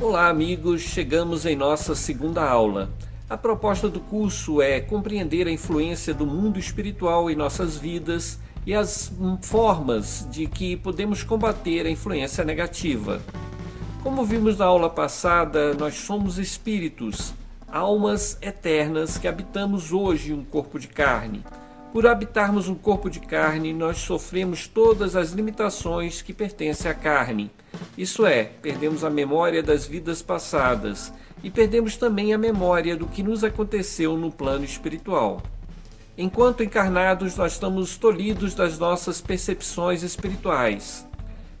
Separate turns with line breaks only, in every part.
Olá, amigos. Chegamos em nossa segunda aula. A proposta do curso é compreender a influência do mundo espiritual em nossas vidas e as formas de que podemos combater a influência negativa. Como vimos na aula passada, nós somos espíritos, almas eternas que habitamos hoje um corpo de carne. Por habitarmos um corpo de carne, nós sofremos todas as limitações que pertencem à carne. Isso é, perdemos a memória das vidas passadas e perdemos também a memória do que nos aconteceu no plano espiritual. Enquanto encarnados, nós estamos tolhidos das nossas percepções espirituais.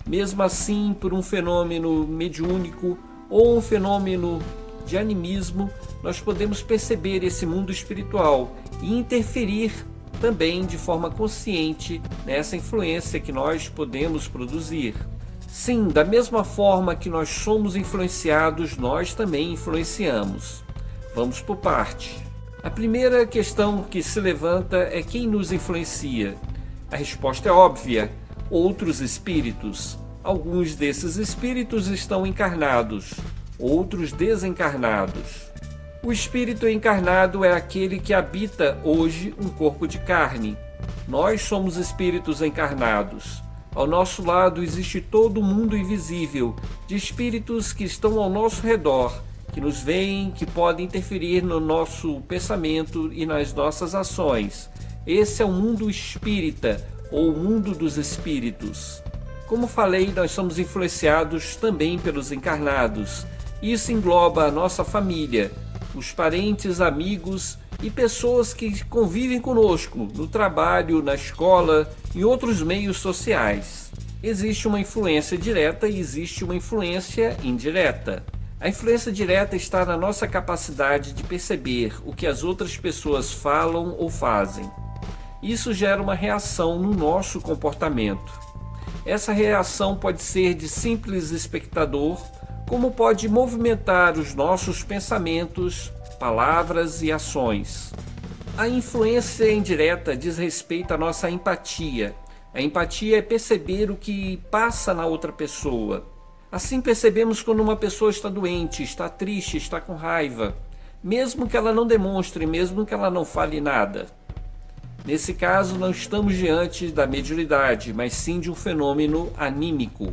Mesmo assim, por um fenômeno mediúnico ou um fenômeno de animismo, nós podemos perceber esse mundo espiritual e interferir também de forma consciente nessa influência que nós podemos produzir. Sim, da mesma forma que nós somos influenciados, nós também influenciamos. Vamos por parte. A primeira questão que se levanta é quem nos influencia. A resposta é óbvia: outros espíritos. Alguns desses espíritos estão encarnados, outros desencarnados. O espírito encarnado é aquele que habita hoje um corpo de carne. Nós somos espíritos encarnados. Ao nosso lado existe todo o mundo invisível de espíritos que estão ao nosso redor, que nos veem, que podem interferir no nosso pensamento e nas nossas ações. Esse é o mundo espírita ou o mundo dos espíritos. Como falei, nós somos influenciados também pelos encarnados. Isso engloba a nossa família, os parentes, amigos e pessoas que convivem conosco no trabalho, na escola e outros meios sociais. Existe uma influência direta e existe uma influência indireta. A influência direta está na nossa capacidade de perceber o que as outras pessoas falam ou fazem. Isso gera uma reação no nosso comportamento. Essa reação pode ser de simples espectador como pode movimentar os nossos pensamentos, palavras e ações. A influência indireta diz respeito à nossa empatia. A empatia é perceber o que passa na outra pessoa. Assim percebemos quando uma pessoa está doente, está triste, está com raiva, mesmo que ela não demonstre, mesmo que ela não fale nada. Nesse caso, não estamos diante da mediunidade, mas sim de um fenômeno anímico.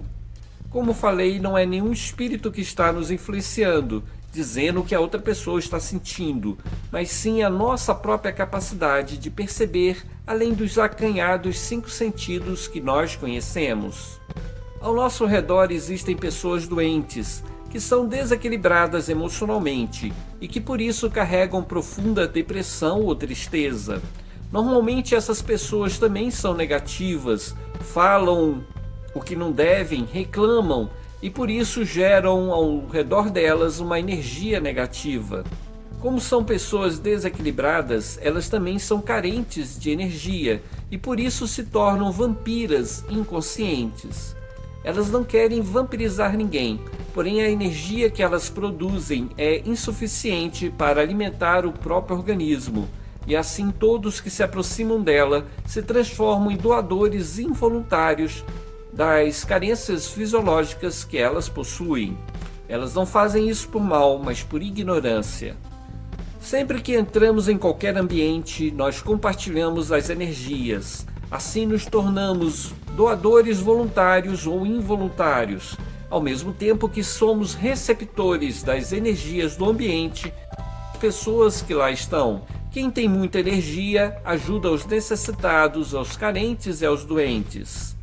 Como falei, não é nenhum espírito que está nos influenciando, dizendo o que a outra pessoa está sentindo, mas sim a nossa própria capacidade de perceber além dos acanhados cinco sentidos que nós conhecemos. Ao nosso redor existem pessoas doentes, que são desequilibradas emocionalmente e que por isso carregam profunda depressão ou tristeza. Normalmente essas pessoas também são negativas, falam o que não devem, reclamam e por isso geram ao redor delas uma energia negativa. Como são pessoas desequilibradas, elas também são carentes de energia e por isso se tornam vampiras inconscientes. Elas não querem vampirizar ninguém, porém a energia que elas produzem é insuficiente para alimentar o próprio organismo, e assim todos que se aproximam dela se transformam em doadores involuntários das carências fisiológicas que elas possuem. Elas não fazem isso por mal, mas por ignorância. Sempre que entramos em qualquer ambiente, nós compartilhamos as energias. Assim nos tornamos doadores voluntários ou involuntários, ao mesmo tempo que somos receptores das energias do ambiente, pessoas que lá estão. Quem tem muita energia ajuda aos necessitados, aos carentes e aos doentes.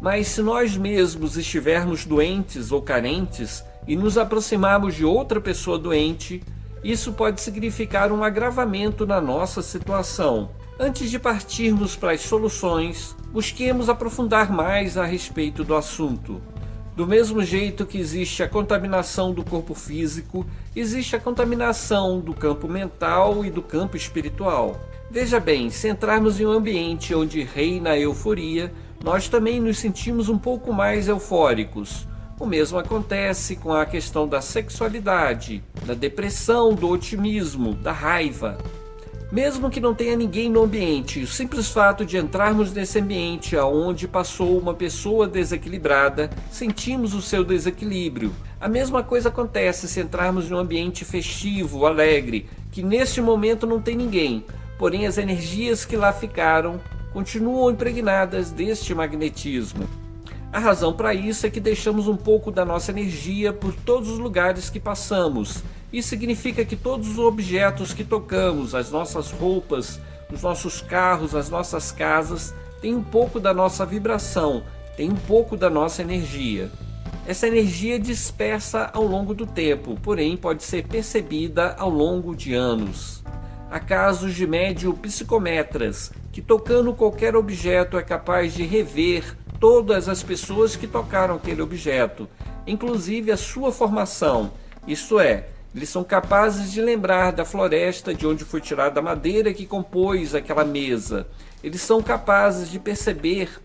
Mas se nós mesmos estivermos doentes ou carentes e nos aproximarmos de outra pessoa doente, isso pode significar um agravamento na nossa situação. Antes de partirmos para as soluções, busquemos aprofundar mais a respeito do assunto. Do mesmo jeito que existe a contaminação do corpo físico, existe a contaminação do campo mental e do campo espiritual. Veja bem, se entrarmos em um ambiente onde reina a euforia, nós também nos sentimos um pouco mais eufóricos. O mesmo acontece com a questão da sexualidade, da depressão, do otimismo, da raiva. Mesmo que não tenha ninguém no ambiente, o simples fato de entrarmos nesse ambiente aonde passou uma pessoa desequilibrada, sentimos o seu desequilíbrio. A mesma coisa acontece se entrarmos em um ambiente festivo, alegre, que neste momento não tem ninguém, porém as energias que lá ficaram continuam impregnadas deste magnetismo. A razão para isso é que deixamos um pouco da nossa energia por todos os lugares que passamos isso significa que todos os objetos que tocamos, as nossas roupas, os nossos carros, as nossas casas, têm um pouco da nossa vibração, têm um pouco da nossa energia. Essa energia dispersa ao longo do tempo, porém pode ser percebida ao longo de anos. Há casos de médio psicometras que tocando qualquer objeto é capaz de rever todas as pessoas que tocaram aquele objeto, inclusive a sua formação, isto é, eles são capazes de lembrar da floresta de onde foi tirada a madeira que compôs aquela mesa. Eles são capazes de perceber,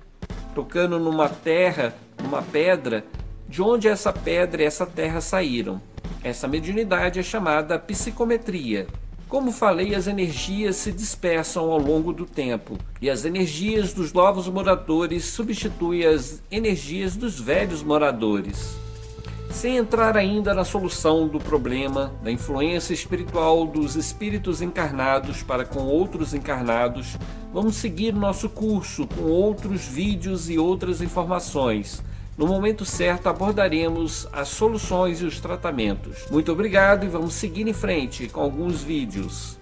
tocando numa terra, numa pedra, de onde essa pedra e essa terra saíram. Essa mediunidade é chamada psicometria. Como falei, as energias se dispersam ao longo do tempo e as energias dos novos moradores substituem as energias dos velhos moradores. Sem entrar ainda na solução do problema da influência espiritual dos espíritos encarnados para com outros encarnados, vamos seguir nosso curso com outros vídeos e outras informações. No momento certo abordaremos as soluções e os tratamentos. Muito obrigado e vamos seguir em frente com alguns vídeos.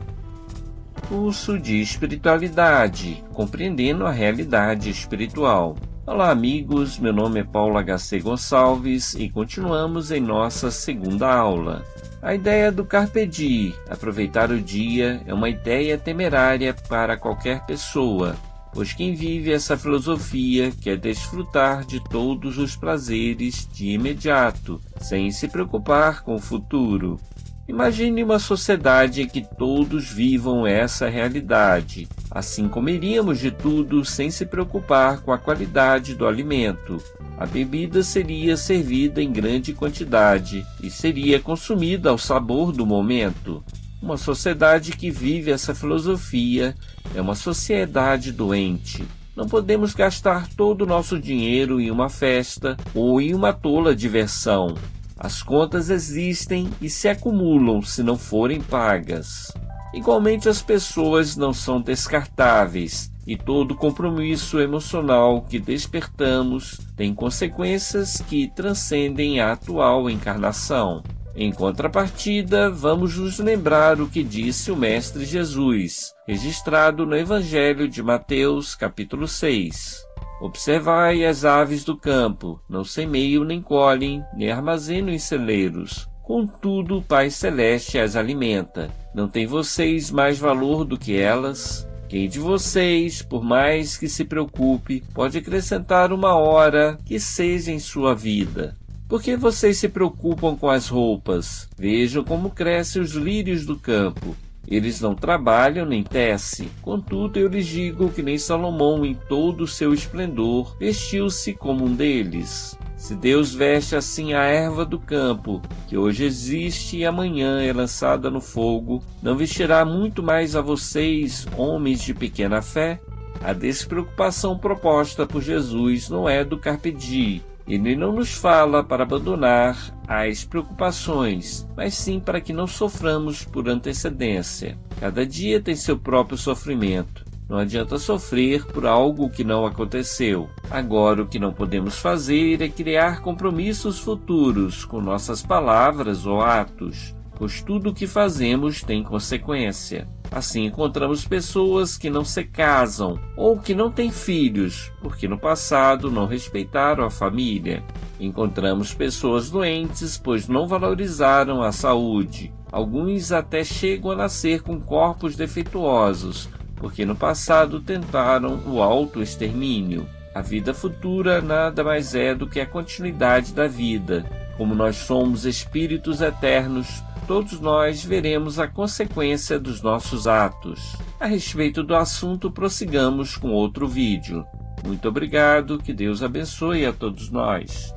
Curso de Espiritualidade Compreendendo a Realidade Espiritual. Olá, amigos. Meu nome é Paulo HC Gonçalves e continuamos em nossa segunda aula. A ideia do Carpe Diem, aproveitar o dia, é uma ideia temerária para qualquer pessoa, pois quem vive essa filosofia quer desfrutar de todos os prazeres de imediato, sem se preocupar com o futuro. Imagine uma sociedade em que todos vivam essa realidade. Assim comeríamos de tudo sem se preocupar com a qualidade do alimento. A bebida seria servida em grande quantidade e seria consumida ao sabor do momento. Uma sociedade que vive essa filosofia é uma sociedade doente. Não podemos gastar todo o nosso dinheiro em uma festa ou em uma tola diversão. As contas existem e se acumulam se não forem pagas. Igualmente, as pessoas não são descartáveis e todo compromisso emocional que despertamos tem consequências que transcendem a atual encarnação. Em contrapartida, vamos nos lembrar o que disse o Mestre Jesus, registrado no Evangelho de Mateus, capítulo 6. Observai as aves do campo, não semeiam nem colhem, nem armazenam em celeiros. Contudo, o Pai Celeste as alimenta. Não tem vocês mais valor do que elas? Quem de vocês, por mais que se preocupe, pode acrescentar uma hora que seja em sua vida? Por que vocês se preocupam com as roupas? Vejam como crescem os lírios do campo. Eles não trabalham nem tecem. Contudo, eu lhes digo que nem Salomão, em todo o seu esplendor, vestiu-se como um deles. Se Deus veste assim a erva do campo, que hoje existe e amanhã é lançada no fogo, não vestirá muito mais a vocês, homens de pequena fé? A despreocupação proposta por Jesus não é do carpe diem, ele não nos fala para abandonar as preocupações, mas sim para que não soframos por antecedência. Cada dia tem seu próprio sofrimento. Não adianta sofrer por algo que não aconteceu. Agora, o que não podemos fazer é criar compromissos futuros com nossas palavras ou atos, pois tudo o que fazemos tem consequência. Assim, encontramos pessoas que não se casam ou que não têm filhos, porque no passado não respeitaram a família. Encontramos pessoas doentes, pois não valorizaram a saúde. Alguns até chegam a nascer com corpos defeituosos, porque no passado tentaram o autoextermínio. A vida futura nada mais é do que a continuidade da vida. Como nós somos espíritos eternos, todos nós veremos a consequência dos nossos atos. A respeito do assunto, prossigamos com outro vídeo. Muito obrigado, que Deus abençoe a todos nós.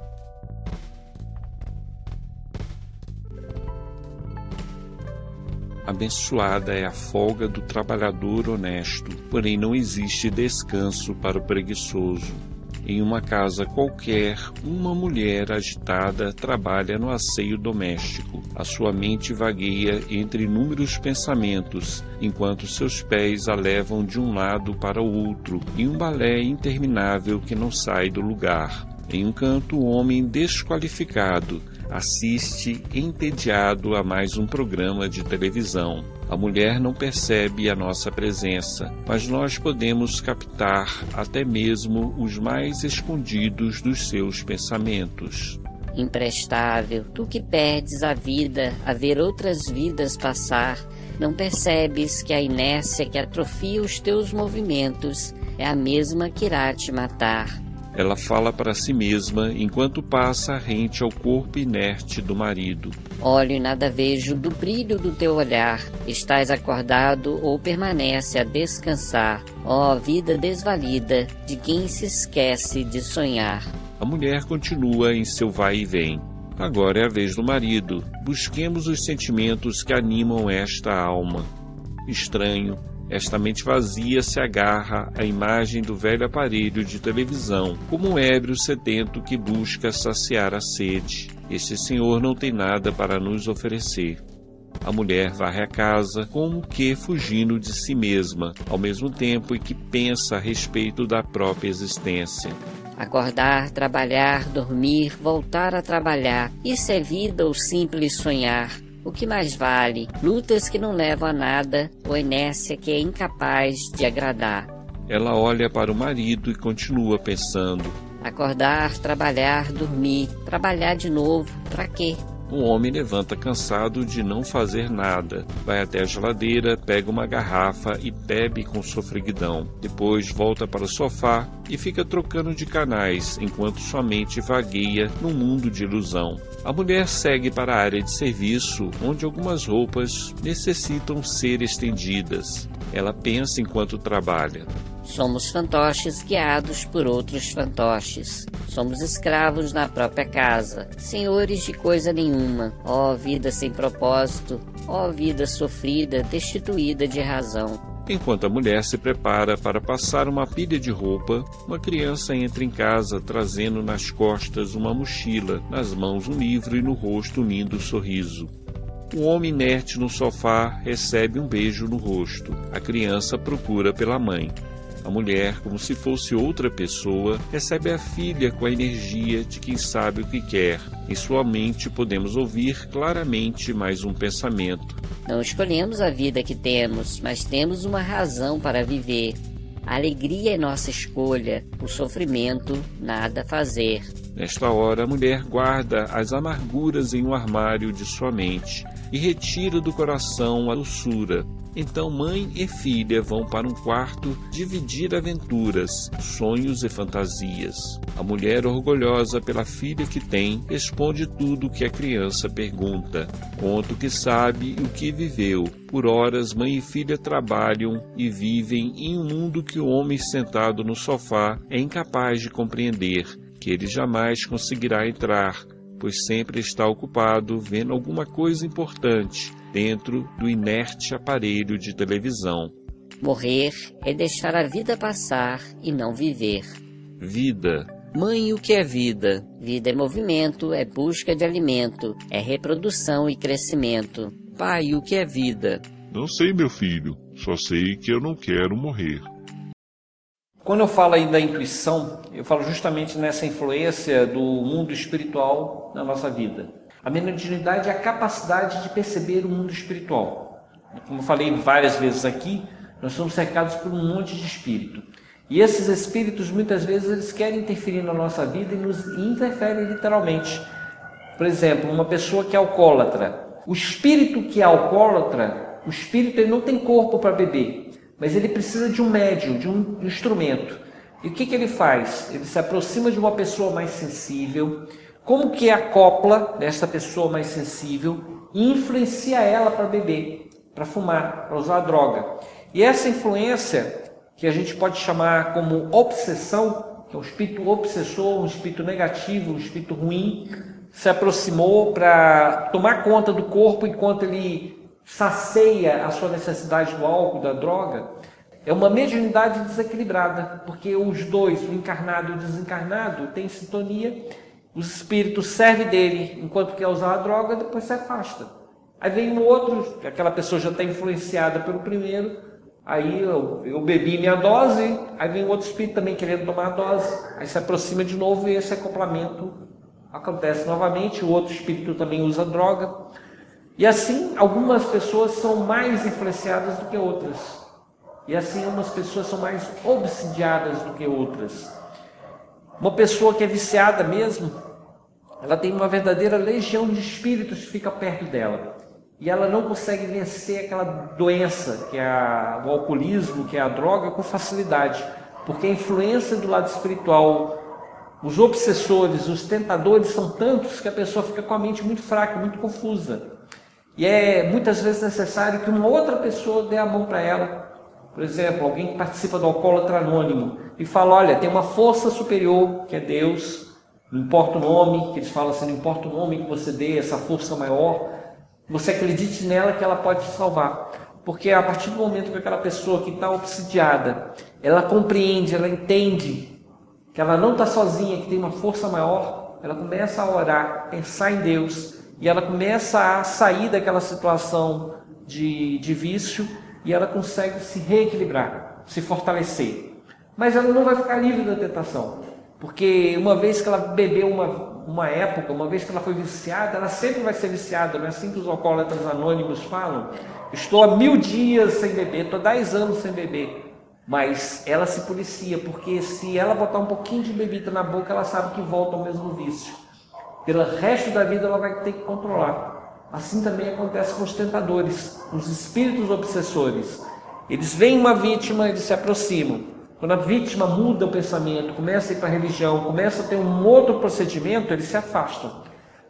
Abençoada é a folga do trabalhador honesto, porém não existe descanso para o preguiçoso. Em uma casa qualquer, uma mulher agitada trabalha no asseio doméstico. A sua mente vagueia entre inúmeros pensamentos, enquanto seus pés a levam de um lado para o outro, em um balé interminável que não sai do lugar. Em um canto, o homem desqualificado assiste entediado a mais um programa de televisão. A mulher não percebe a nossa presença, mas nós podemos captar até mesmo os mais escondidos dos seus pensamentos.
Imprestável, tu que perdes a vida a ver outras vidas passar, não percebes que a inércia que atrofia os teus movimentos é a mesma que irá te matar.
Ela fala para si mesma enquanto passa rente ao corpo inerte do marido.
Olho e nada vejo do brilho do teu olhar. Estás acordado ou permanece a descansar. Ó oh, vida desvalida de quem se esquece de sonhar.
A mulher continua em seu vai e vem. Agora é a vez do marido. Busquemos os sentimentos que animam esta alma. Estranho, esta mente vazia se agarra à imagem do velho aparelho de televisão, como um ébrio sedento que busca saciar a sede. Este senhor não tem nada para nos oferecer. A mulher varre a casa, como que fugindo de si mesma, ao mesmo tempo em que pensa a respeito da própria existência.
Acordar, trabalhar, dormir, voltar a trabalhar. Isso é vida ou simples sonhar? O que mais vale? Lutas que não levam a nada ou inércia que é incapaz de agradar.
Ela olha para o marido e continua pensando.
Acordar, trabalhar, dormir, trabalhar de novo, para quê?
Um homem levanta cansado de não fazer nada. Vai até a geladeira, pega uma garrafa e bebe com sofreguidão. Depois volta para o sofá e fica trocando de canais enquanto sua mente vagueia num mundo de ilusão. A mulher segue para a área de serviço, onde algumas roupas necessitam ser estendidas. Ela pensa enquanto trabalha.
Somos fantoches guiados por outros fantoches. Somos escravos na própria casa, senhores de coisa nenhuma. Ó oh, vida sem propósito, ó oh, vida sofrida, destituída de razão.
Enquanto a mulher se prepara para passar uma pilha de roupa, uma criança entra em casa trazendo nas costas uma mochila, nas mãos um livro e no rosto um lindo sorriso. Um homem inerte no sofá recebe um beijo no rosto. A criança procura pela mãe. A mulher, como se fosse outra pessoa, recebe a filha com a energia de quem sabe o que quer. Em sua mente podemos ouvir claramente mais um pensamento.
Não escolhemos a vida que temos, mas temos uma razão para viver. A alegria é nossa escolha, o sofrimento, nada fazer.
Nesta hora, a mulher guarda as amarguras em um armário de sua mente e retira do coração a doçura. Então, mãe e filha vão para um quarto dividir aventuras, sonhos e fantasias. A mulher, orgulhosa pela filha que tem, responde tudo o que a criança pergunta. Conta o que sabe e o que viveu. Por horas, mãe e filha trabalham e vivem em um mundo que o homem sentado no sofá é incapaz de compreender que ele jamais conseguirá entrar, pois sempre está ocupado vendo alguma coisa importante dentro do inerte aparelho de televisão.
Morrer é deixar a vida passar e não viver.
Vida.
Mãe, o que é vida?
Vida é movimento, é busca de alimento, é reprodução e crescimento.
Pai, o que é vida?
Não sei, meu filho. Só sei que eu não quero morrer.
Quando eu falo aí da intuição, eu falo justamente nessa influência do mundo espiritual na nossa vida. A mediunidade é a capacidade de perceber o mundo espiritual. Como eu falei várias vezes aqui, nós somos cercados por um monte de espírito. E esses espíritos, muitas vezes, eles querem interferir na nossa vida e nos interferem literalmente. Por exemplo, uma pessoa que é alcoólatra. O espírito que é alcoólatra, o espírito ele não tem corpo para beber mas ele precisa de um médium, de um instrumento. E o que, que ele faz? Ele se aproxima de uma pessoa mais sensível, como que acopla dessa pessoa mais sensível e influencia ela para beber, para fumar, para usar droga. E essa influência, que a gente pode chamar como obsessão, que é um espírito obsessor, um espírito negativo, um espírito ruim, se aproximou para tomar conta do corpo enquanto ele
sacia a sua necessidade do álcool, da droga, é uma mediunidade desequilibrada, porque os dois, o encarnado e o desencarnado, têm sintonia, os espíritos servem dele enquanto quer usar a droga, depois se afasta. Aí vem um outro, aquela pessoa já está influenciada pelo primeiro, aí eu, eu, bebi minha dose, aí vem outro espírito também querendo tomar a dose, aí se aproxima de novo e esse acoplamento acontece novamente, o outro espírito também usa droga. E assim, algumas pessoas são mais influenciadas do que outras. E assim, umas pessoas são mais obsidiadas do que outras. Uma pessoa que é viciada mesmo, ela tem uma verdadeira legião de espíritos que fica perto dela. E ela não consegue vencer aquela doença, que é o alcoolismo, que é a droga, com facilidade. Porque a influência do lado espiritual, os obsessores, os tentadores são tantos que a pessoa fica com a mente muito fraca, muito confusa. E é muitas vezes necessário que uma outra pessoa dê a mão para ela por exemplo, alguém que participa do alcoólatra anônimo e fala: olha, tem uma força superior que é Deus, não importa o nome, que eles falam assim: não importa o nome que você dê, essa força maior, você acredite nela que ela pode te salvar. Porque a partir do momento que aquela pessoa que está obsidiada, ela compreende, ela entende que ela não está sozinha, que tem uma força maior, ela começa a orar, pensar em Deus, e ela começa a sair daquela situação de, de vício e ela consegue se reequilibrar, se fortalecer. Mas ela não vai ficar livre da tentação, porque uma vez que ela bebeu uma, uma época, uma vez que ela foi viciada, ela sempre vai ser viciada, não é assim que os alcoólatras anônimos falam? Estou há mil dias sem beber, estou há dez anos sem beber. Mas ela se policia, porque se ela botar um pouquinho de bebida na boca, ela sabe que volta ao mesmo vício. Pelo resto da vida ela vai ter que controlar. Assim também acontece com os tentadores, os espíritos obsessores. Eles veem uma vítima, eles se aproximam. Quando a vítima muda o pensamento, começa a ir para a religião, começa a ter um outro procedimento, eles se afastam.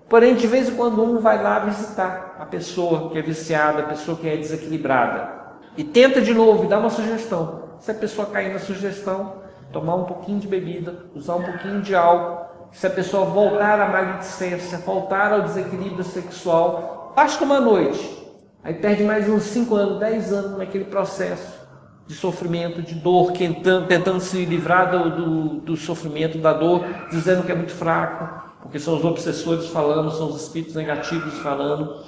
Porém, de vez em quando um vai lá visitar a pessoa que é viciada, a pessoa que é desequilibrada. E tenta de novo e dá uma sugestão. Se a pessoa cair na sugestão, tomar um pouquinho de bebida, usar um pouquinho de álcool, se a pessoa voltar à maledicência, voltar ao desequilíbrio sexual, basta uma noite. Aí perde mais uns 5 anos, 10 anos naquele processo de sofrimento, de dor, tentando, tentando se livrar do, do, do, sofrimento, da dor, dizendo que é muito fraco, porque são os obsessores falando, são os espíritos negativos falando.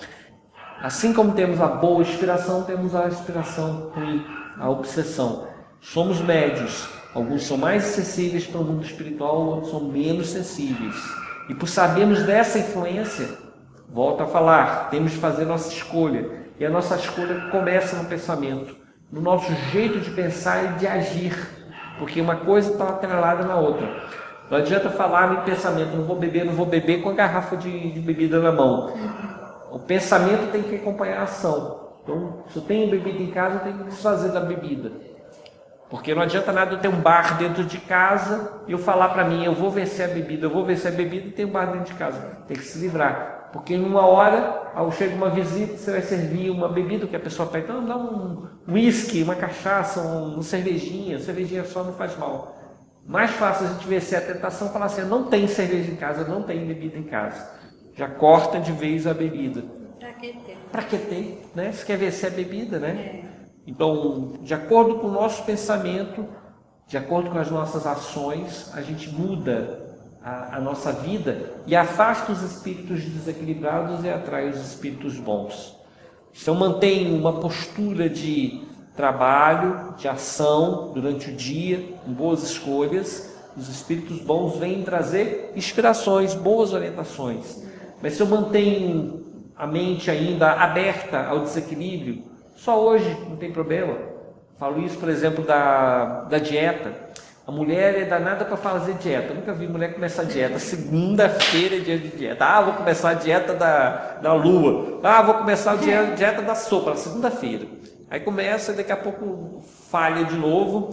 Assim como temos a boa inspiração, temos a inspiração ruim, a obsessão. Somos médios, Alguns são mais sensíveis para o mundo espiritual, outros são menos sensíveis. E por sabermos dessa influência, volto a falar, temos de fazer nossa escolha. E a nossa escolha começa no pensamento, no nosso jeito de pensar e de agir. Porque uma coisa está atrelada na outra. Não adianta falar em pensamento, não vou beber, não vou beber com a garrafa de, de bebida na mão. O pensamento tem que acompanhar a ação. Então, se eu tenho bebida em casa, eu tenho que desfazer da bebida. Porque não adianta nada eu ter um bar dentro de casa e eu falar para mim, eu vou vencer a bebida, eu vou vencer a bebida e tem um bar dentro de casa. Tem que se livrar. Porque em uma hora, ao chega uma visita, você vai servir uma bebida que a pessoa pede, então dá um uísque, uma cachaça, um, uma cervejinha, cervejinha só não faz mal. Mais fácil a gente vencer a tentação falar assim, não tem cerveja em casa, não tem bebida em casa. Já corta de vez a bebida. Pra que ter? Pra que ter, né? Você quer vencer a bebida, né? É. Então, de acordo com o nosso pensamento, de acordo com as nossas ações, a gente muda a, a, nossa vida e afasta os espíritos desequilibrados e atrai os espíritos bons. Então, mantém uma postura de trabalho, de ação durante o dia, com boas escolhas. Os espíritos bons vêm trazer inspirações, boas orientações. Mas se eu mantenho a mente ainda aberta ao desequilíbrio, só hoje, não tem problema. Falo isso, por exemplo, da, da dieta. A mulher é danada para fazer dieta. Eu nunca vi mulher começar dieta. Segunda-feira é dia de dieta. Ah, vou começar a dieta da, da lua. Ah, vou começar a dieta, dieta da sopa, segunda-feira. Aí começa e daqui a pouco falha de novo.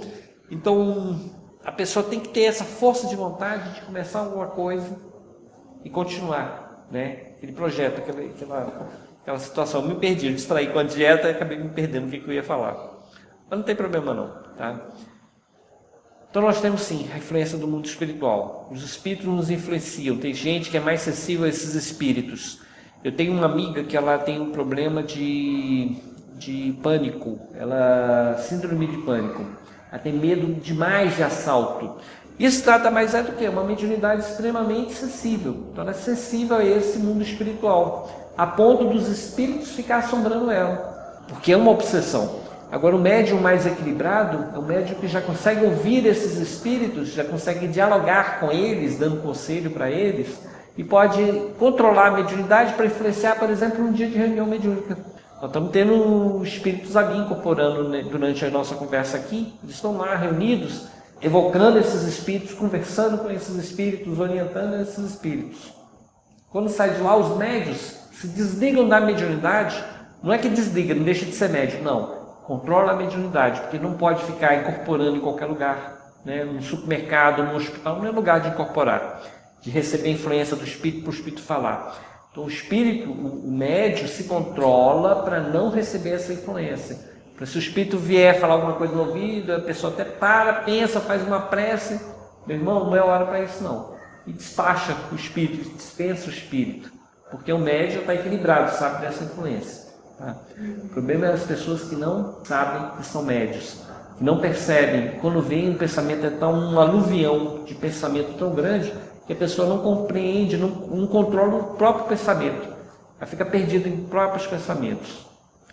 Então, a pessoa tem que ter essa força de vontade de começar alguma coisa e continuar, né? Aquele projeto, aquela, aquela aquela situação. Me perdi, eu distraí com a dieta e acabei me perdendo o que, eu ia falar. Mas não tem problema não, tá? Então nós temos sim a influência do mundo espiritual. Os espíritos nos influenciam. Tem gente que é mais sensível a esses espíritos. Eu tenho uma amiga que ela tem um problema de, de pânico, ela síndrome de pânico. Ela tem medo demais de assalto. Isso trata mais é do que uma mediunidade extremamente sensível. Então ela é sensível a esse mundo espiritual, a ponto dos espíritos ficar assombrando ela, porque é uma obsessão. Agora, o médium mais equilibrado é o médium que já consegue ouvir esses espíritos, já consegue dialogar com eles, dando conselho para eles, e pode controlar a mediunidade para influenciar, por exemplo, um dia de reunião mediúnica. Nós estamos tendo espíritos ali incorporando né, durante a nossa conversa aqui, eles estão lá reunidos, evocando esses espíritos, conversando com esses espíritos, orientando esses espíritos. Quando sai de lá, os médios se desligam da mediunidade, não é que desliga, não deixa de ser médio, não Controla a mediunidade, porque não pode ficar incorporando em qualquer lugar. Né? No supermercado, no hospital, não é lugar de incorporar, de receber influência do espírito para o espírito falar. Então, o espírito, o médio, se controla para não receber essa influência. Para se o espírito vier falar alguma coisa no ouvido, a pessoa até para, pensa, faz uma prece. Meu irmão, não é hora para isso, não. E despacha o espírito, dispensa o espírito. Porque o médio está equilibrado, sabe dessa influência. Tá? O problema é as pessoas que não sabem que são médios, que não percebem. Quando vem um pensamento, é tão um aluvião de pensamento tão grande que a pessoa não compreende, não, não controla o próprio pensamento. Ela fica perdida em próprios pensamentos.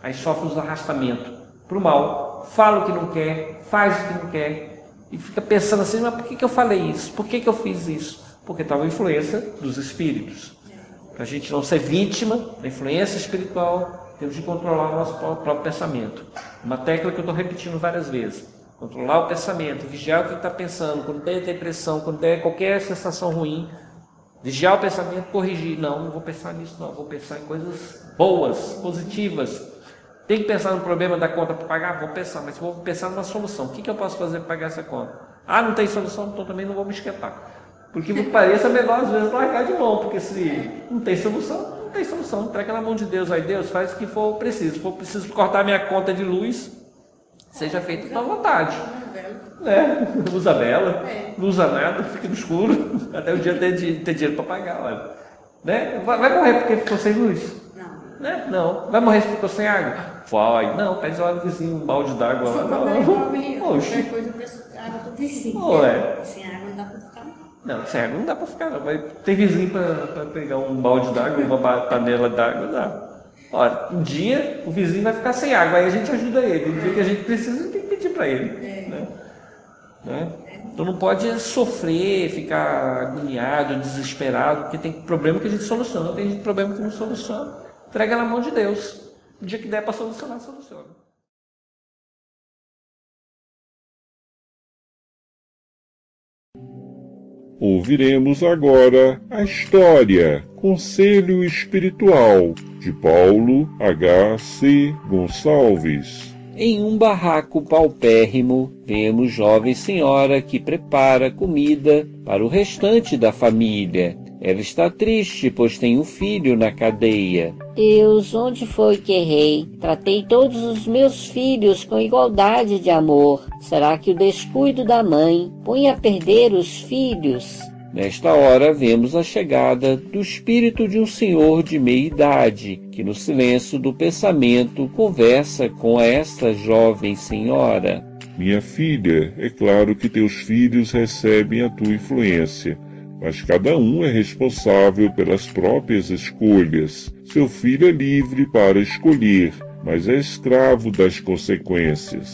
Aí sofre os arrastamentos para o mal, fala o que não quer, faz o que não quer, e fica pensando assim, mas por que, que eu falei isso? Por que, que eu fiz isso? Porque estava a influência dos espíritos. Para a gente não ser vítima da influência espiritual, temos de controlar o nosso próprio pensamento. Uma tecla que eu estou repetindo várias vezes. Controlar o pensamento, vigiar o que está pensando, quando tem depressão, quando tem qualquer sensação ruim, vigiar o pensamento, corrigir. Não, não vou pensar nisso, não. Vou pensar em coisas boas, positivas. Tem que pensar no problema da conta para pagar? Vou pensar, mas vou pensar numa solução. O que, que eu posso fazer para pagar essa conta? Ah, não tem solução, então também não vou me esquentar. Porque me pareça melhor às vezes largar de mão, porque se não tem solução, não tem solução. Entrega na mão de Deus. Aí Deus faz o que for preciso. Se for preciso cortar minha conta de luz, seja feito à vontade. É, usa vela, não usa nada, fica no escuro, até o dia ter, ter dinheiro para pagar. Olha. Né? Vai, vai, morrer porque ficou sem luz? Não. Né? Não. Vai morrer porque ficou sem água? Vai. Não, pede lá no vizinho um balde d'água lá. Oxi. Qualquer coisa, água do vizinho. Sem água não dá para. Não, cego não dá para ficar, não. Vai ter vizinho para pegar um balde d'água, uma panela d'água, dá. Olha, um dia o vizinho vai ficar sem água, aí a gente ajuda ele. No dia que a gente precisa, a gente tem que pedir para ele. É. Né? Né? Então não pode sofrer, ficar agoniado, desesperado, porque tem problema que a gente soluciona, tem problema que não soluciona. Entrega na mão de Deus. O dia que der para solucionar, soluciona.
Ouviremos agora a história Conselho Espiritual de Paulo H. C. Gonçalves.
Em um barraco paupérrimo, vemos jovem senhora que prepara comida para o restante da família. Ela está triste, pois tem um filho na cadeia.
Deus, onde foi que errei? Tratei todos os meus filhos com igualdade de amor. Será que o descuido da mãe põe a perder os filhos?
Nesta hora vemos a chegada do espírito de um senhor de meia idade, que no silêncio do pensamento conversa com esta jovem senhora.
Minha filha, é claro que teus filhos recebem a tua influência mas cada um é responsável pelas próprias escolhas. Seu filho é livre para escolher, mas é escravo das consequências.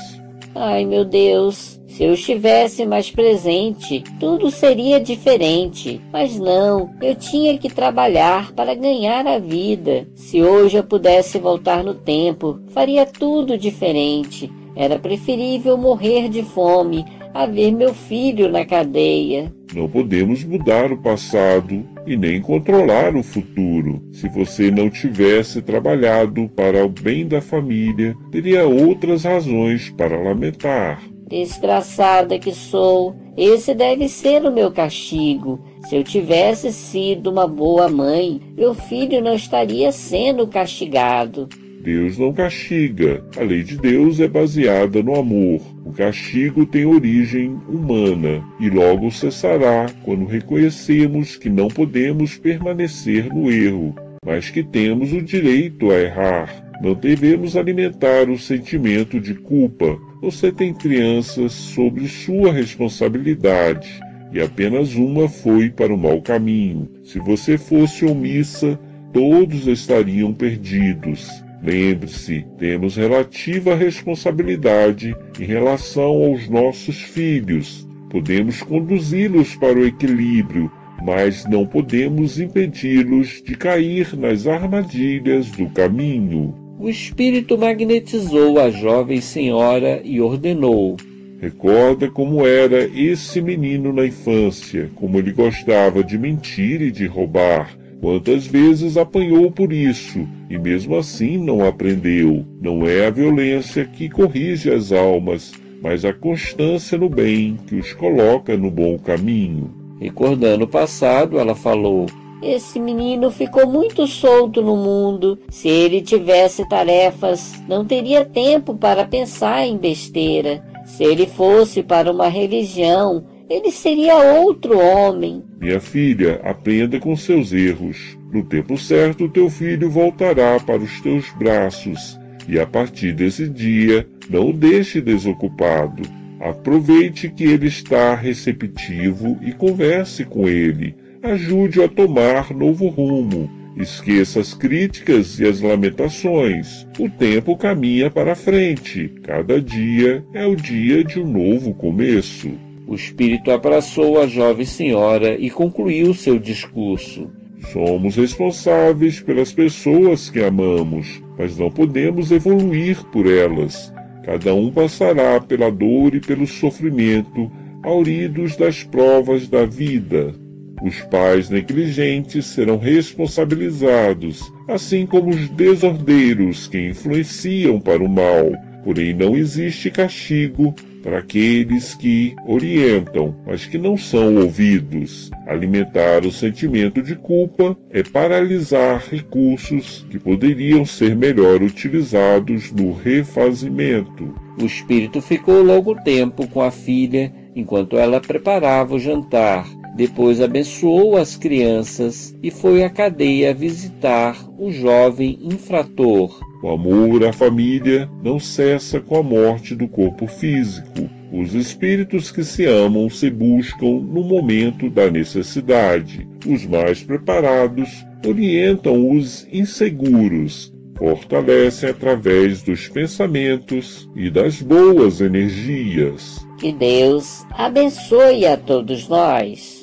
Ai, meu Deus, se eu estivesse mais presente, tudo seria diferente. Mas não, eu tinha que trabalhar para ganhar a vida. Se hoje eu pudesse voltar no tempo, faria tudo diferente. Era preferível morrer de fome a ver meu filho na cadeia.
Não podemos mudar o passado e nem controlar o futuro. Se você não tivesse trabalhado para o bem da família, teria outras razões para lamentar.
Desgraçada que sou, esse deve ser o meu castigo. Se eu tivesse sido uma boa mãe, meu filho não estaria sendo castigado.
Deus não castiga. A lei de Deus é baseada no amor. O castigo tem origem humana e logo cessará quando reconhecemos que não podemos permanecer no erro. mas que temos o direito a errar. Não devemos alimentar o sentimento de culpa. Você tem crianças sobre sua responsabilidade e apenas uma foi para o mau caminho. Se você fosse omissa, todos estariam perdidos. Lembre-se, temos relativa responsabilidade em relação aos nossos filhos. Podemos conduzi-los para o equilíbrio, mas não podemos impedi-los de cair nas armadilhas do caminho.
O espírito magnetizou a jovem senhora e ordenou:
Recorda como era esse menino na infância, como ele gostava de mentir e de roubar. Quantas vezes apanhou por isso e mesmo assim não aprendeu. Não é a violência que corrige as almas, mas a constância no bem que os coloca no bom caminho.
Recordando o passado, ela falou:
esse menino ficou muito solto no mundo. Se ele tivesse tarefas, não teria tempo para pensar em besteira. Se ele fosse para uma religião, ele seria outro homem.
Minha filha, aprenda com seus erros. No tempo certo, teu filho voltará para os teus braços, e a partir desse dia, não o deixe desocupado. Aproveite que ele está receptivo e converse com ele. Ajude-o a tomar novo rumo. Esqueça as críticas e as lamentações. O tempo caminha para frente. Cada dia é o dia de um novo começo.
O espírito abraçou a jovem senhora e concluiu seu discurso.
Somos responsáveis pelas pessoas que amamos, mas não podemos evoluir por elas. Cada um passará pela dor e pelo sofrimento, auridos das provas da vida. Os pais negligentes serão responsabilizados, assim como os desordeiros que influenciam para o mal. Porém, não existe castigo para aqueles que orientam, mas que não são ouvidos. Alimentar o sentimento de culpa é paralisar recursos que poderiam ser melhor utilizados no refazimento.
O espírito ficou longo tempo com a filha enquanto ela preparava o jantar depois abençoou as crianças e foi à cadeia visitar o jovem infrator.
O amor à família não cessa com a morte do corpo físico. Os espíritos que se amam se buscam no momento da necessidade. Os mais preparados orientam os inseguros, fortalecem através dos pensamentos e das boas energias.
Que Deus abençoe a todos nós.